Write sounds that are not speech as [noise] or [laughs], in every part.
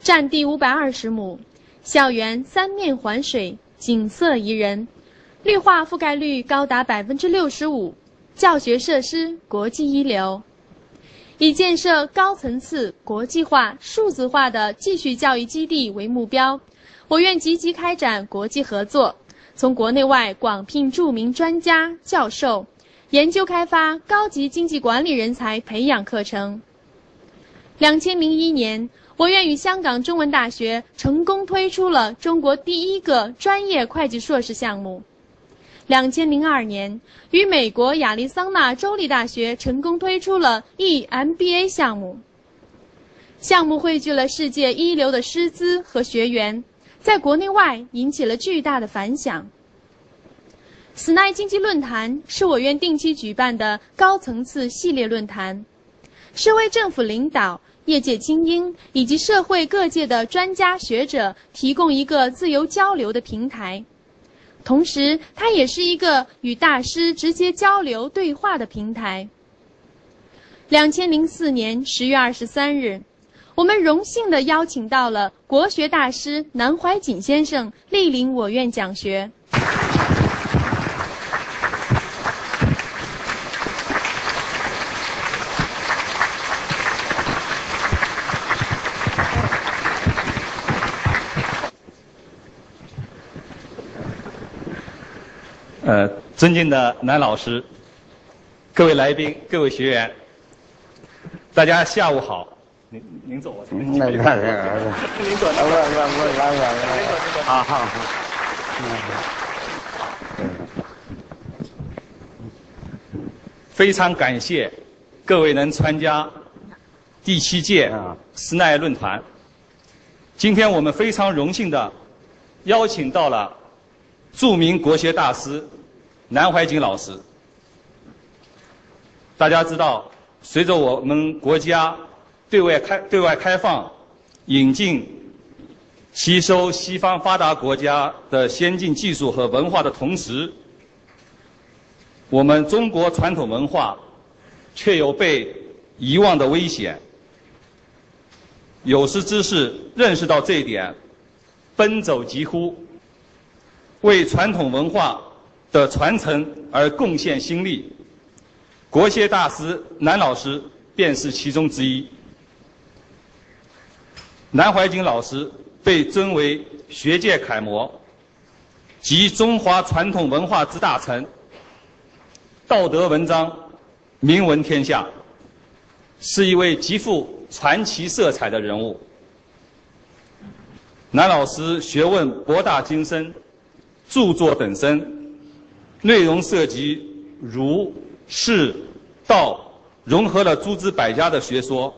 占地五百二十亩，校园三面环水，景色宜人，绿化覆盖率高达百分之六十五，教学设施国际一流。以建设高层次、国际化、数字化的继续教育基地为目标，我院积极开展国际合作，从国内外广聘著名专家、教授，研究开发高级经济管理人才培养课程。两千零一年。我院与香港中文大学成功推出了中国第一个专业会计硕士项目。两千零二年，与美国亚利桑那州立大学成功推出了 EMBA 项目。项目汇聚了世界一流的师资和学员，在国内外引起了巨大的反响。斯奈经济论坛是我院定期举办的高层次系列论坛，是为政府领导。业界精英以及社会各界的专家学者提供一个自由交流的平台，同时它也是一个与大师直接交流对话的平台。两千零四年十月二十三日，我们荣幸地邀请到了国学大师南怀瑾先生莅临我院讲学。呃，尊敬的南老师，各位来宾，各位学员，大家下午好。您您坐，我这边。那那那，您坐，我我我来来来。好好好。非常感谢各位能参加第七届斯奈论坛。今天我们非常荣幸的邀请到了著名国学大师。南怀瑾老师，大家知道，随着我们国家对外开对外开放、引进、吸收西方发达国家的先进技术和文化的同时，我们中国传统文化却有被遗忘的危险。有识之士认识到这一点，奔走疾呼，为传统文化。的传承而贡献心力，国学大师南老师便是其中之一。南怀瑾老师被尊为学界楷模，集中华传统文化之大成，道德文章名闻天下，是一位极富传奇色彩的人物。南老师学问博大精深，著作等身。内容涉及儒、释、道，融合了诸子百家的学说。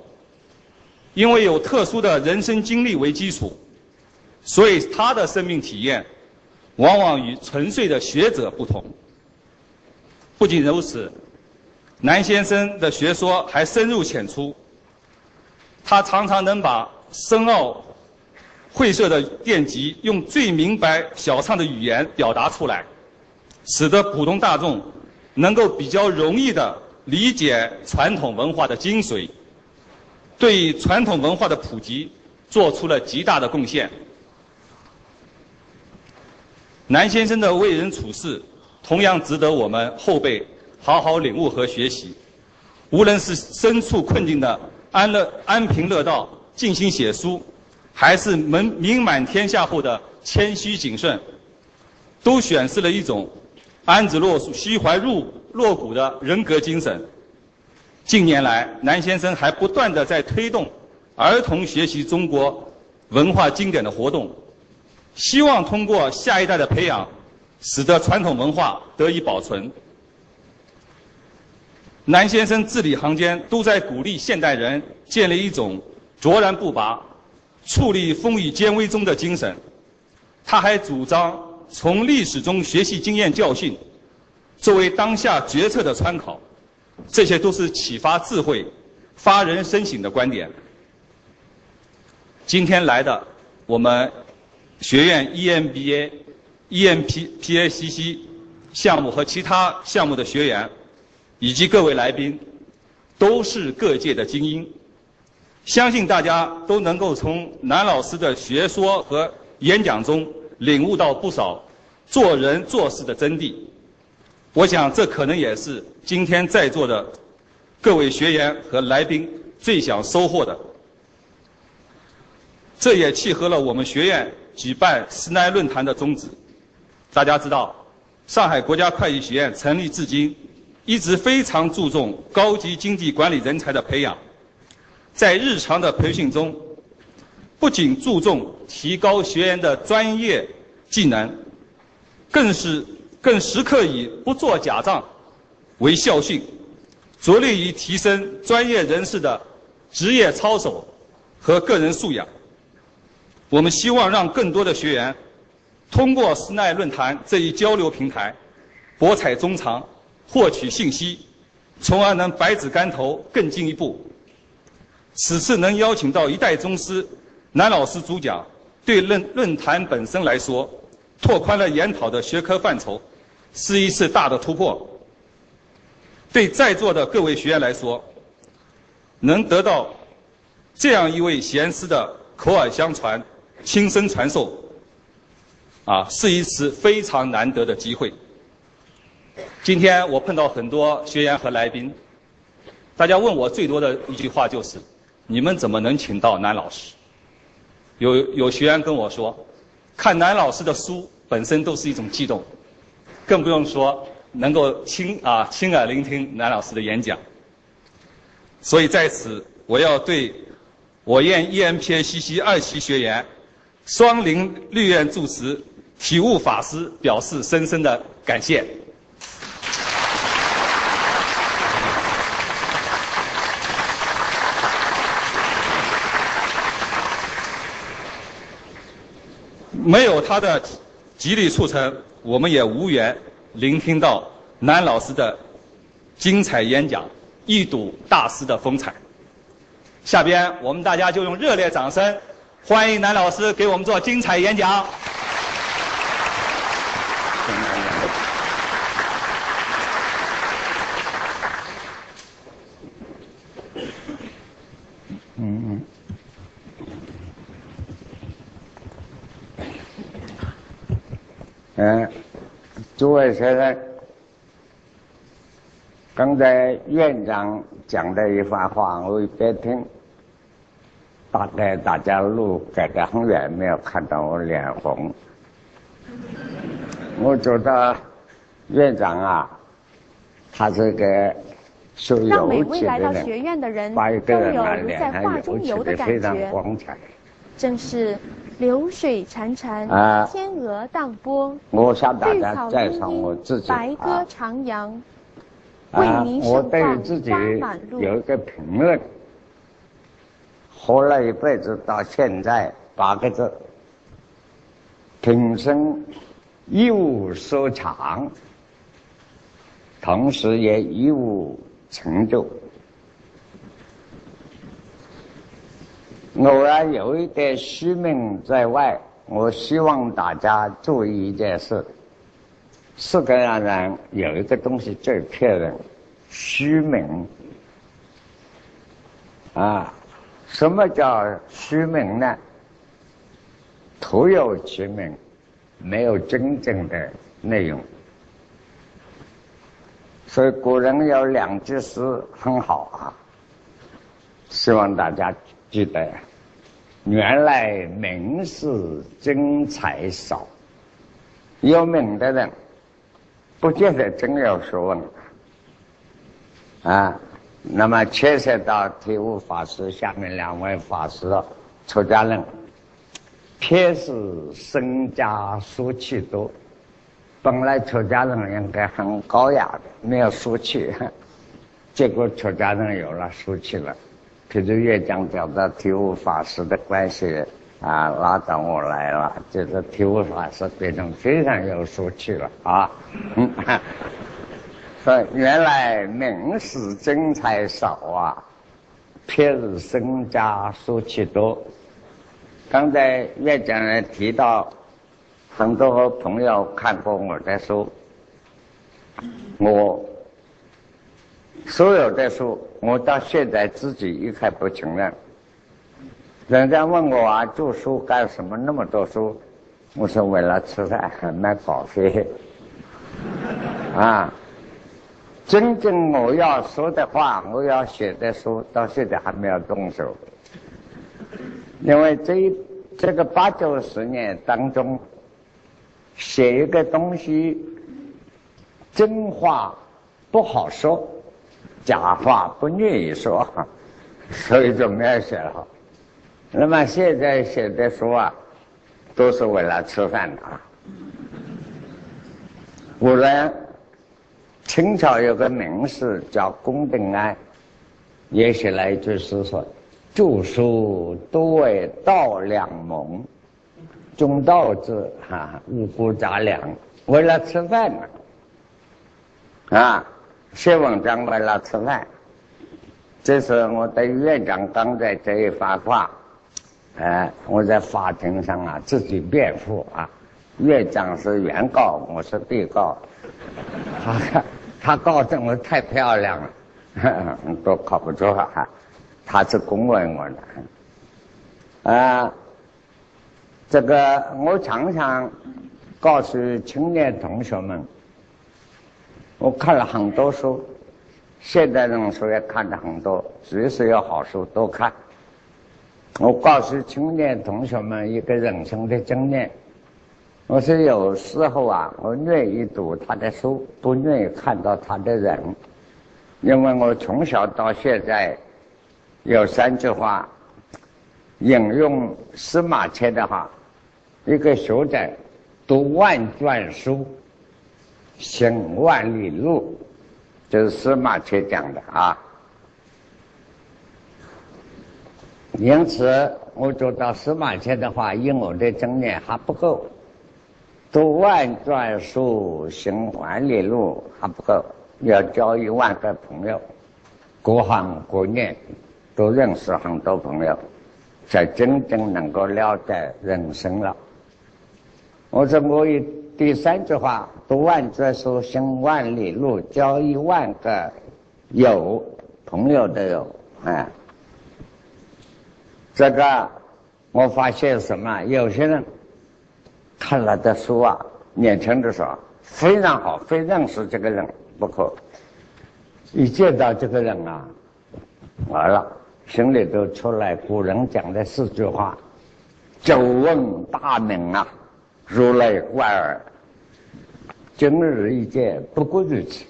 因为有特殊的人生经历为基础，所以他的生命体验往往与纯粹的学者不同。不仅如此，南先生的学说还深入浅出，他常常能把深奥晦涩的典籍用最明白小畅的语言表达出来。使得普通大众能够比较容易地理解传统文化的精髓，对传统文化的普及做出了极大的贡献。南先生的为人处事同样值得我们后辈好好领悟和学习。无论是身处困境的安乐安贫乐道静心写书，还是名名满天下后的谦虚谨慎，都显示了一种。安之若素、虚怀入若谷的人格精神。近年来，南先生还不断地在推动儿童学习中国文化经典的活动，希望通过下一代的培养，使得传统文化得以保存。南先生字里行间都在鼓励现代人建立一种卓然不拔、矗立风雨艰危中的精神。他还主张。从历史中学习经验教训，作为当下决策的参考，这些都是启发智慧、发人深省的观点。今天来的我们学院 EMBA、EMPPACC 项目和其他项目的学员，以及各位来宾，都是各界的精英。相信大家都能够从南老师的学说和演讲中领悟到不少做人做事的真谛。我想，这可能也是今天在座的各位学员和来宾最想收获的。这也契合了我们学院举办师南论坛的宗旨。大家知道，上海国家会计学院成立至今，一直非常注重高级经济管理人才的培养。在日常的培训中，不仅注重提高学员的专业技能，更是更时刻以不做假账为校训，着力于提升专业人士的职业操守和个人素养。我们希望让更多的学员通过师奈论坛这一交流平台，博采众长，获取信息，从而能百尺竿头更进一步。此次能邀请到一代宗师南老师主讲，对论论坛本身来说，拓宽了研讨的学科范畴，是一次大的突破。对在座的各位学员来说，能得到这样一位贤师的口耳相传、亲身传授，啊，是一次非常难得的机会。今天我碰到很多学员和来宾，大家问我最多的一句话就是。你们怎么能请到南老师？有有学员跟我说，看南老师的书本身都是一种激动，更不用说能够亲啊亲耳聆听南老师的演讲。所以在此，我要对我院 EMPACC 二期学员、双林律院住持体悟法师表示深深的感谢。没有他的极力促成，我们也无缘聆听到南老师的精彩演讲，一睹大师的风采。下边我们大家就用热烈掌声，欢迎南老师给我们做精彩演讲。嗯，诸位学生，刚才院长讲的一番话，我一边听，大概大家路隔得很远，没有看到我脸红。[laughs] 我觉得院长啊，他是个修油漆的人，把一个人啊脸上油漆的非常光彩。正是。流水潺潺，天鹅荡波，绿草茵茵，白鸽徜徉，为民生花满路。有一个评论，活了一辈子到现在八个字：平生一无所长，同时也一无成就。偶然有一点虚名在外，我希望大家注意一件事：世界上有一个东西最骗人，虚名。啊，什么叫虚名呢？徒有其名，没有真正的内容。所以古人有两句诗很好啊，希望大家。记得，原来名士真才少，有名的人不见得真有学问啊。那么牵涉到体悟法师下面两位法师出家人，偏是身家俗气多。本来出家人应该很高雅的，没有俗气，[laughs] 结果出家人有了俗气了。譬如越讲讲到体悟法师的关系啊，拉到我来了，就是体悟法师变成非常有俗气了啊。嗯，[laughs] 说原来名士真才少啊，偏是身家俗气多。刚才越讲人提到，很多朋友看过我的书，我。所有的书，我到现在自己一概不承认，人家问我啊，读书干什么？那么多书？我说为了吃饭，买稿费。[laughs] 啊，真正我要说的话，我要写的书，到现在还没有动手。因为这这个八九十年当中，写一个东西，真话不好说，假话不愿意说，所以就没有写了。那么现在写的书啊，都是为了吃饭的。古人清朝有个名士叫龚定安，也写了一句诗说：“著书多为道两蒙，中道之哈五谷杂粮，为了吃饭嘛。”啊，写文章为了吃饭。这是我的院长刚才这一番话。哎，我在法庭上啊，自己辩护啊。院长是原告，我是被告。他 [laughs] 他告证我太漂亮了，[laughs] 都靠不住啊。他是公问我的。啊，这个我常常告诉青年同学们，我看了很多书，现代人书也看了很多，只是有好书多看。我告诉青年同学们一个人生的经验，我说有时候啊，我愿意读他的书，不愿意看到他的人，因为我从小到现在有三句话，引用司马迁的话：一个学者读万卷书，行万里路，这是司马迁讲的啊。因此，我觉得司马迁的话，以我的经验还不够。读万卷书，行万里路还不够，要交一万个朋友，各行各业都认识很多朋友，才真正能够了解人生了。我说我一第三句话：读万卷书，行万里路，交一万个友朋友的友，哎。这个我发现什么？有些人看了的书啊，年轻的时候非常好，非认识这个人不可。一见到这个人啊，完了，心里都出来古人讲的四句话：久闻大名啊，如雷贯耳；今日一见，不过如此。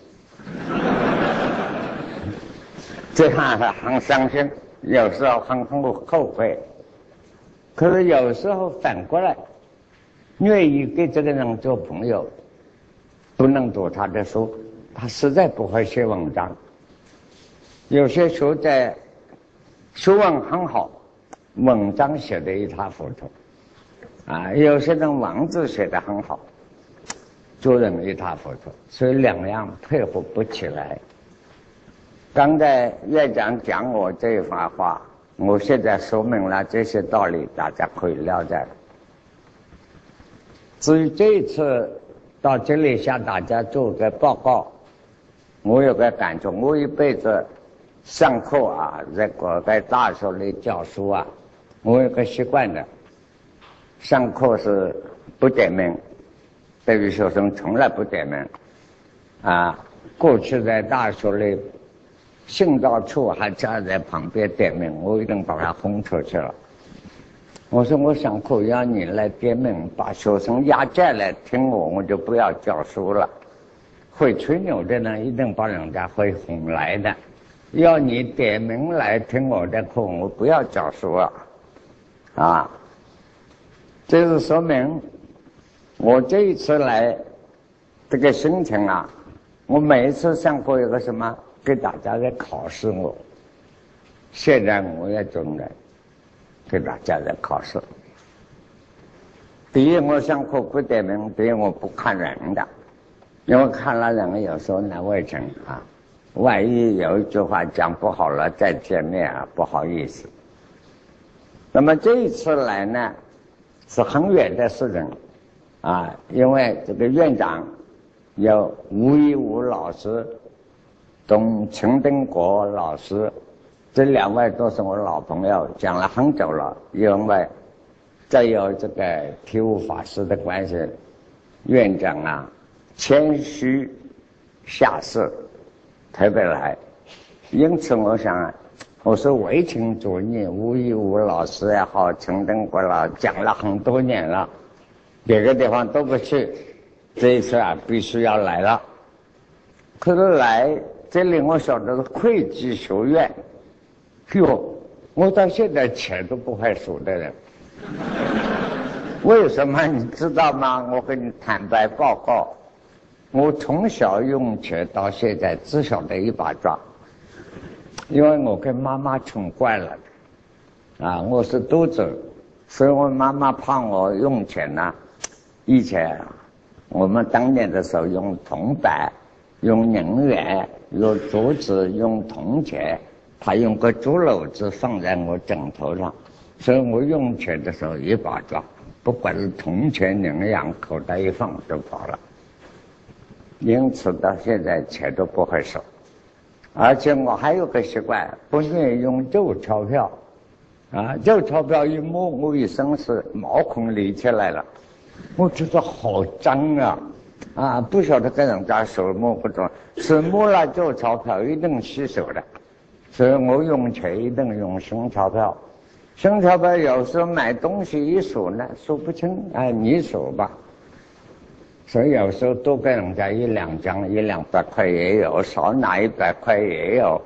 这样很伤心。有时候很很后悔，可是有时候反过来，愿意跟这个人做朋友，不能读他的书，他实在不会写文章。有些书在书文很好，文章写得一塌糊涂，啊，有些人文字写得很好，做人一塌糊涂，所以两样配合不起来。刚才院长讲我这一番话，我现在说明了这些道理，大家可以了解。至于这一次到这里向大家做个报告，我有个感觉，我一辈子上课啊，在国在大学里教书啊，我有个习惯的，上课是不点名，这个学生从来不点名，啊，过去在大学里。行到处还站在旁边点名，我已经把他轰出去了。我说我上课要你来点名，把学生押进来听我，我就不要教书了。会吹牛的呢，一定把人家会哄来的。要你点名来听我的课，我不要教书了。啊，这是说明我这一次来这个心情啊，我每一次上课有个什么？给大家在考试我，现在我也正在给大家在考试。第一，我上课不点名；第二，我不看人的，因为看了人有时候难为情啊。万一有一句话讲不好了，再见面啊，不好意思。那么这一次来呢，是很远的事情啊，因为这个院长有吴一武老师。董陈登国老师这两位都是我老朋友，讲了很久了。因为再有这个体悟法师的关系，院长啊，谦虚下士，特别来。因此，我想，我是为情作孽，吴一武老师也好，陈登国老讲了很多年了，别个地方都不去，这一次啊，必须要来了。可是来这里，我晓得是会计学院。哟，我到现在钱都不会数的人，为什么你知道吗？我跟你坦白报告，我从小用钱到现在只晓得一把抓，因为我跟妈妈宠惯了，啊，我是独子，所以我妈妈怕我用钱呢。以前我们当年的时候用铜板、用银元、用竹子、用铜钱。他用个竹篓子放在我枕头上，所以我用钱的时候一把抓，不管是铜钱、银两，口袋一放就跑了。因此到现在钱都不会少，而且我还有个习惯，不愿意用旧钞票，啊，旧钞票一摸，我一身是毛孔立起来了，我觉得好脏啊，啊，不晓得跟人家手摸不着，是摸了旧钞票一定洗手的。所以我用钱一定用新钞票，新钞票有时候买东西一数呢数不清，哎，你数吧。所以有时候多给人家一两张，一两百块也有，少拿一百块也有。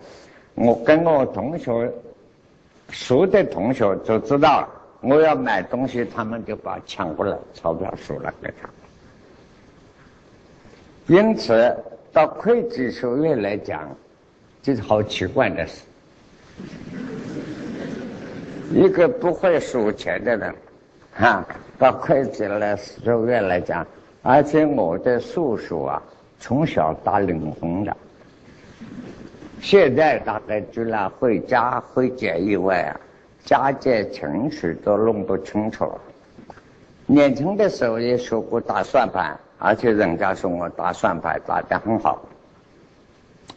我跟我同学熟的同学就知道了，我要买东西，他们就把抢过来钞票数了给他。因此，到会计学院来讲。这是好奇怪的事，一个不会数钱的人，哈，到会计来学院来讲，而且我的叔叔啊，从小打零分的，现在大概除了会加会减以外啊，加减乘除都弄不清楚了。年轻的时候也学过打算盘，而且人家说我打算盘打得很好。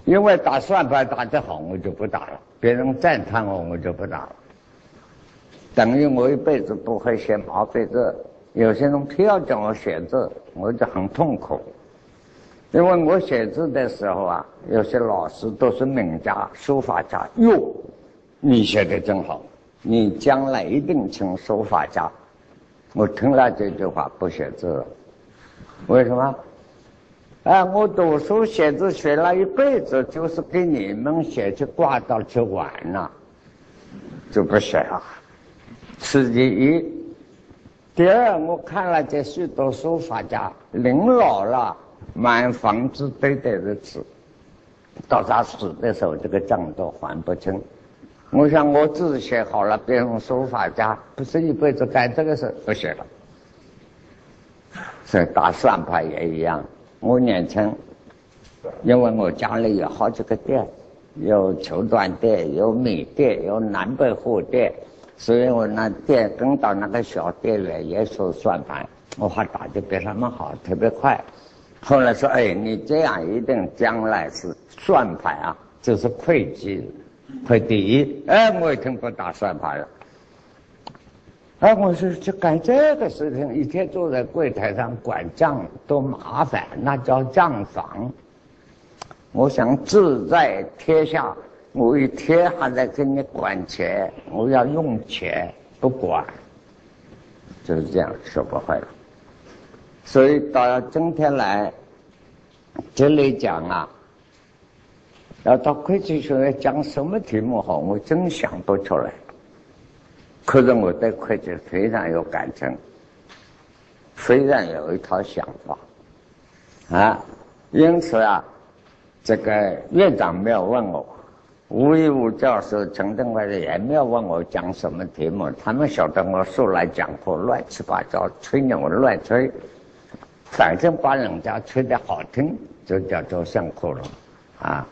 因为打算盘打得好，我就不打了；别人赞叹我，我就不打了。等于我一辈子不会写毛笔字。有些人非要叫我写字，我就很痛苦。因为我写字的时候啊，有些老师都是名家、书法家。哟，你写的真好，你将来一定成书法家。我听了这句话，不写字了。为什么？哎，我读书写字学了一辈子，就是给你们写去挂到去玩了，就不写了。此其一。第二，我看了这许多书法家，临老了，满房子堆堆的字，到他死的时候，这个账都还不清。我想我字写好了，变成书法家，不是一辈子干这个事，不写了。所以打算盘也一样。我年轻，因为我家里有好几个店，有绸缎店，有米店，有南北货店，所以我那店跟到那个小店里也说算盘，我还打得比他们好，特别快。后来说，哎，你这样一定将来是算盘啊，就是会计，会第一。哎，我一听不打算盘了。哎，我说去干这个事情，一天坐在柜台上管账多麻烦，那叫账房。我想自在天下，我一天还在跟你管钱，我要用钱不管，就是这样学不会了。所以到今天来这里讲啊，要到会计学院讲什么题目好，我真想不出来。可是我对会计非常有感情，非常有一套想法，啊，因此啊，这个院长没有问我，吴一武教授、陈登辉也没有问我讲什么题目，他们晓得我素来讲课乱七八糟，吹牛乱吹，反正把人家吹得好听，就叫做上课了，啊，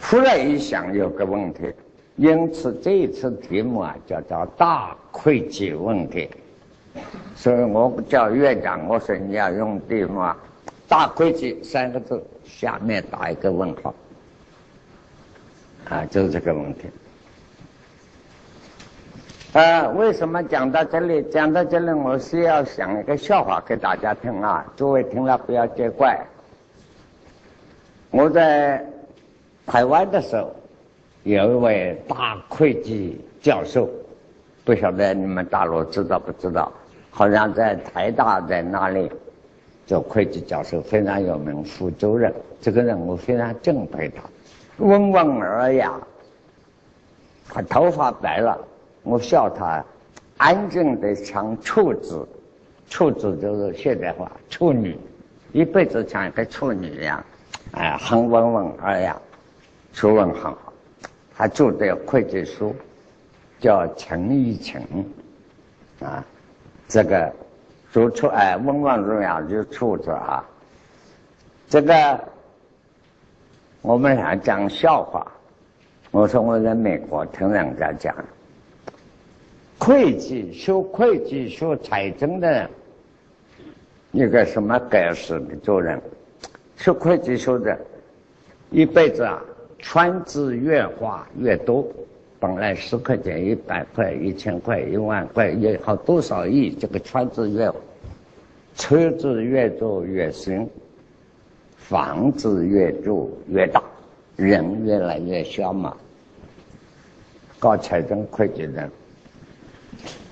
忽然一想，有个问题。因此，这一次题目啊，叫做大会计问题。所以我叫院长，我说你要用题目啊，大会计三个字，下面打一个问号。啊，就是这个问题。呃，为什么讲到这里？讲到这里，我是要讲一个笑话给大家听啊，诸位听了不要见怪。我在台湾的时候，有一位大会计教授，不晓得你们大陆知道不知道？好像在台大在那里做会计教授，非常有名。福州人，这个人我非常敬佩他，温文尔雅，他头发白了。我笑他安静的像处子，处子就是现代化处女，一辈子像一个处女一样，哎，很温文尔雅，学问很好。他做的会计书叫陈义勤，啊，这个做出哎温文尔雅就处子啊。这个我们俩讲笑话，我说我在美国听人家讲。会计学会计学财政的人，一个什么格式的做人？学会计学的，一辈子啊，圈子越画越多。本来十块钱、一百块、一千块、一万块，也好多少亿，这个圈子越，车子越做越新，房子越住越大，人越来越小嘛。搞财政会计的。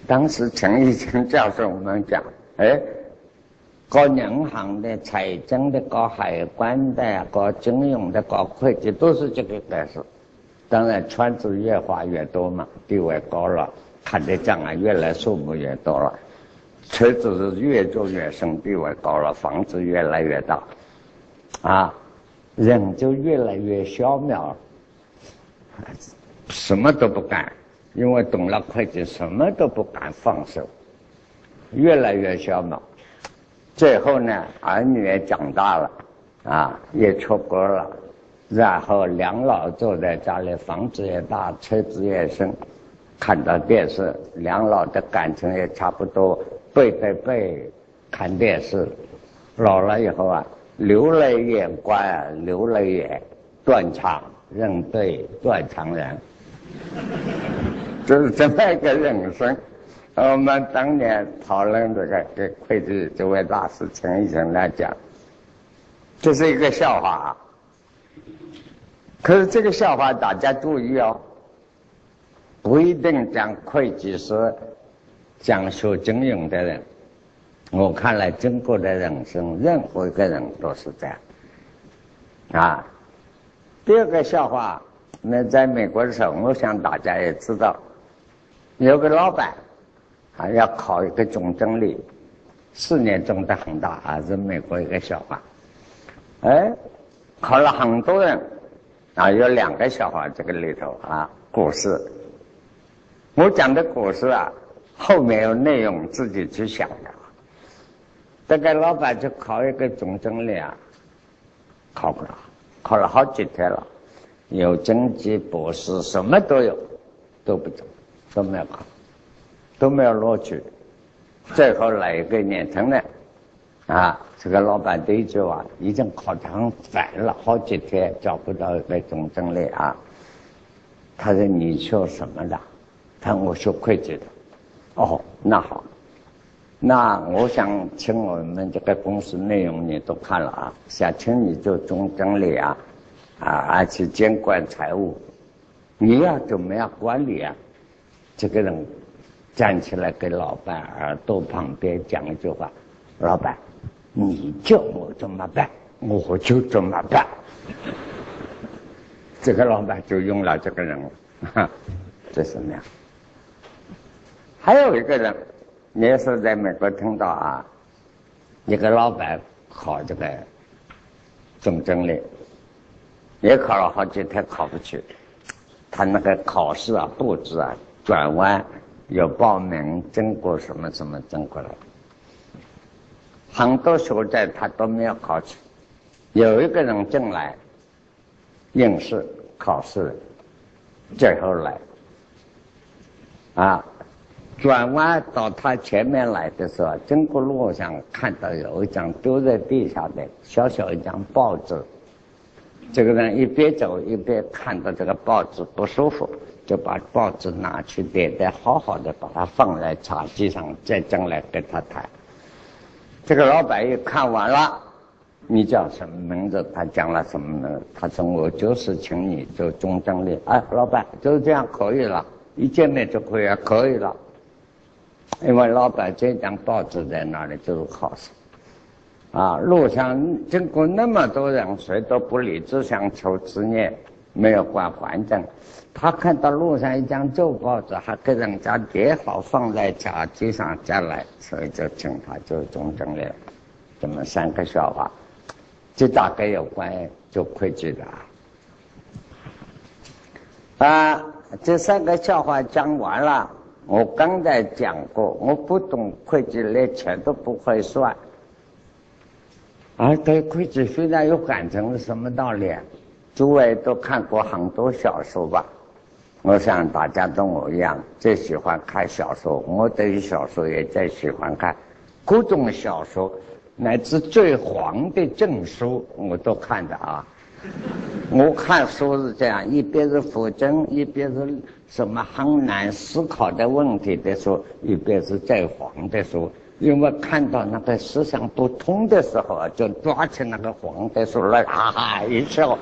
当时陈义清教授我们讲，哎，搞银行的、财政的、搞海关的、搞金融的、搞会计，都是这个格式。当然，圈子越画越多嘛，地位高了，看的账啊越来数目越多了，车子是越做越深，地位高了，房子越来越大，啊，人就越来越小渺，什么都不干。因为懂了会计，什么都不敢放手，越来越小嘛。最后呢，儿女也长大了，啊，也出国了，然后两老坐在家里，房子也大，车子也深，看到电视，两老的感情也差不多，背对背看电视。老了以后啊，流泪眼观，流泪眼断肠人对断肠人。[laughs] 就是这么一个人生。我们当年讨论这个，给会计这位大师陈医生来讲，这是一个笑话。可是这个笑话大家注意哦，不一定讲会计是讲学经营的人。我看来，中国的人生，任何一个人都是这样。啊，第二个笑话。那在美国的时候，我想大家也知道，有个老板啊要考一个总经理，四年中的很大啊，是美国一个笑话。哎，考了很多人啊，有两个笑话这个里头啊，故事。我讲的故事啊，后面有内容，自己去想的。这个老板就考一个总经理啊，考不了，考了好几天了。有经济博士，什么都有，都不中，都没有考，都没有录取。最后来一个年轻的，啊，这个老板对一句话，已经考得很烦了，好几天找不到一个总经理啊。他说：“你学什么的？”他说：“我学会计的。”哦，那好，那我想请我们这个公司内容你都看了啊，想请你做总经理啊。啊，而且监管财务，你要怎么样管理啊？这个人站起来给老板耳朵旁边讲一句话：“老板，你叫我怎么办，我就怎么办。”这个老板就用了这个人，哈，这什么呀？还有一个人，也是在美国听到啊，一个老板考这个总经理。也考了好几天，考不去。他那个考试啊，布置啊，转弯有报名，经过什么什么经过了，很多学者他都没有考取。有一个人进来应试考试，最后来啊，转弯到他前面来的时候，经过路上看到有一张丢在地下的小小一张报纸。这个人一边走一边看到这个报纸不舒服，就把报纸拿去叠叠好好的，把它放在茶几上，再将来跟他谈。这个老板一看完了，你叫什么名字？他讲了什么呢？他说我就是请你做总经理。哎，老板就是这样可以了，一见面就可以，可以了。因为老板这张报纸在那里就是好事。啊，路上经过那么多人，谁都不理，只想求职业，没有管环境。他看到路上一张旧报纸，还给人家叠好放在茶几上再来，所以就请他做总经理。这么三个笑话，这大概有关做会计的啊。这三个笑话讲完了，我刚才讲过，我不懂会计，连钱都不会算。而对会计非常有感情是什么道理？诸位都看过很多小说吧？我想大家跟我一样，最喜欢看小说。我对于小说也最喜欢看，各种小说，乃至最黄的证书我都看的啊。我看书是这样，一边是佛经，一边是什么很难思考的问题的书，一边是最黄的书。因为看到那个思想不通的时候啊，就抓起那个黄的书来，哈哈一笑，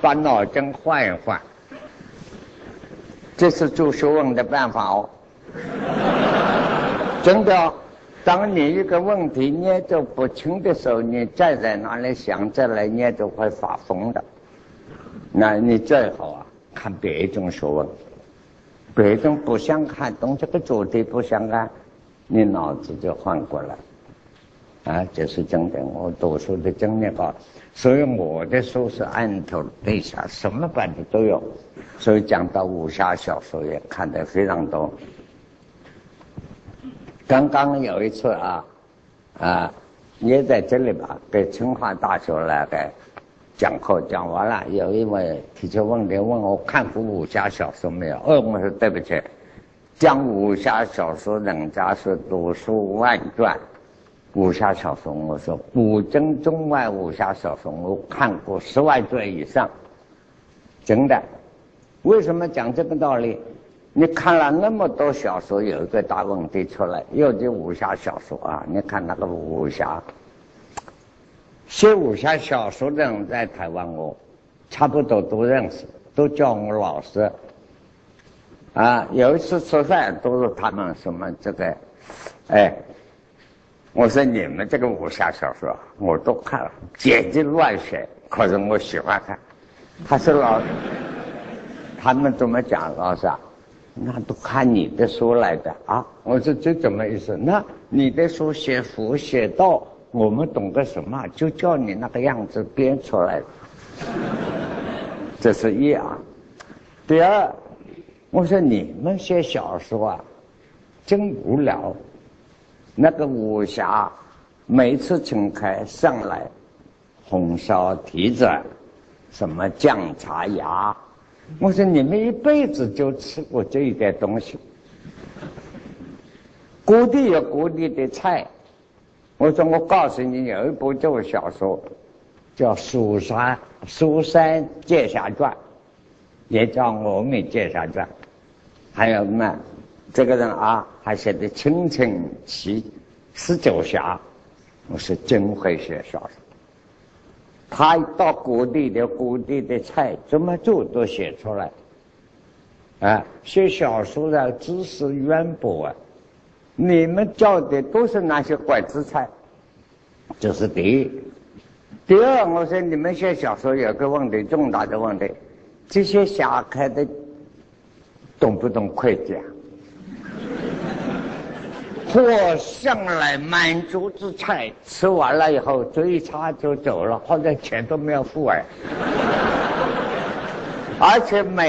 把脑筋换一换。这是做学问的办法哦。[laughs] 真的，当你一个问题念着不清的时候，你再在那里想再来念，就会发疯的。那你最好啊，看别种学问，别种不想看，懂这个主题不想看。你脑子就换过来，啊，这是真的。我读书的经历高，所以我的书是按头对下，什么版的都有。所以讲到武侠小说也看得非常多。刚刚有一次啊，啊，也在这里吧，给清华大学来个讲课，讲完了，有一位提出问题，问我看过武侠小说没有？哦，我说对不起。讲武侠小说，人家是读书万卷。武侠小说，我说古今中外武侠小说，我看过十万卷以上，真的。为什么讲这个道理？你看了那么多小说，有一个大问题出来。尤其武侠小说啊，你看那个武侠，写武侠小说的人在台湾，我差不多都认识，都叫我老师。啊，有一次吃饭都是他们什么这个，哎，我说你们这个武侠小说我都看了，简直乱写，可是我喜欢看。他说老，他们怎么讲老师啊？那都看你的书来的啊！我说这怎么意思？那你的书写佛写道，我们懂个什么？就叫你那个样子编出来的。这是一啊，第二。我说你们写小说啊，真无聊。那个武侠，每次请客上来，红烧蹄子，什么酱茶鸭。我说你们一辈子就吃过这一点东西。各地有各地的菜。我说我告诉你，有一部旧小说，叫《蜀山蜀山剑侠传》。也叫《峨眉剑侠传》，还有什么？这个人啊，还写的《青城七十九侠》，我是真会写小说。他到各地的各地的菜怎么做都写出来。啊，写小说的知识渊博啊！你们教的都是那些鬼子菜，这是第一。第二，我说你们写小说有个问题，重大的问题。这些侠客的懂不懂会计我向来满桌子菜，吃完了以后嘴一擦就走了，好像钱都没有付完，而且每。